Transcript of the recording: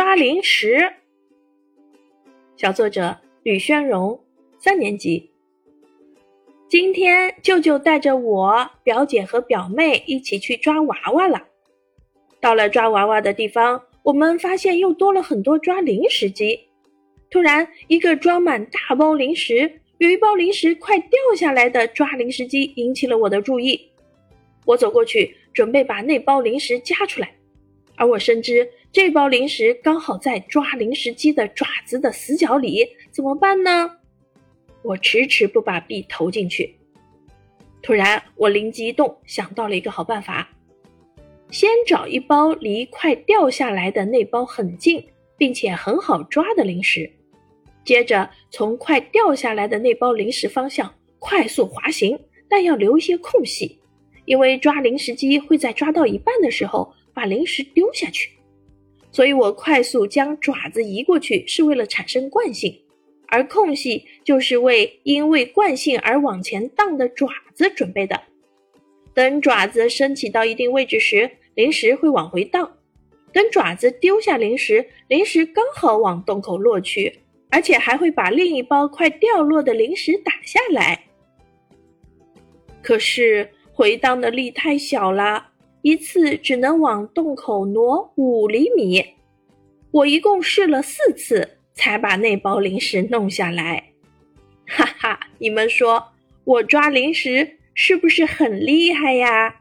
抓零食。小作者吕宣荣，三年级。今天舅舅带着我表姐和表妹一起去抓娃娃了。到了抓娃娃的地方，我们发现又多了很多抓零食机。突然，一个装满大包零食、有一包零食快掉下来的抓零食机引起了我的注意。我走过去，准备把那包零食夹出来，而我深知这包零食刚好在抓零食机的爪子的死角里，怎么办呢？我迟迟不把币投进去。突然，我灵机一动，想到了一个好办法：先找一包离快掉下来的那包很近，并且很好抓的零食，接着从快掉下来的那包零食方向快速滑行，但要留一些空隙，因为抓零食机会在抓到一半的时候把零食丢下去。所以我快速将爪子移过去，是为了产生惯性。而空隙就是为因为惯性而往前荡的爪子准备的。等爪子升起到一定位置时，零食会往回荡；等爪子丢下零食，零食刚好往洞口落去，而且还会把另一包快掉落的零食打下来。可是回荡的力太小了，一次只能往洞口挪五厘米。我一共试了四次。才把那包零食弄下来，哈哈！你们说我抓零食是不是很厉害呀？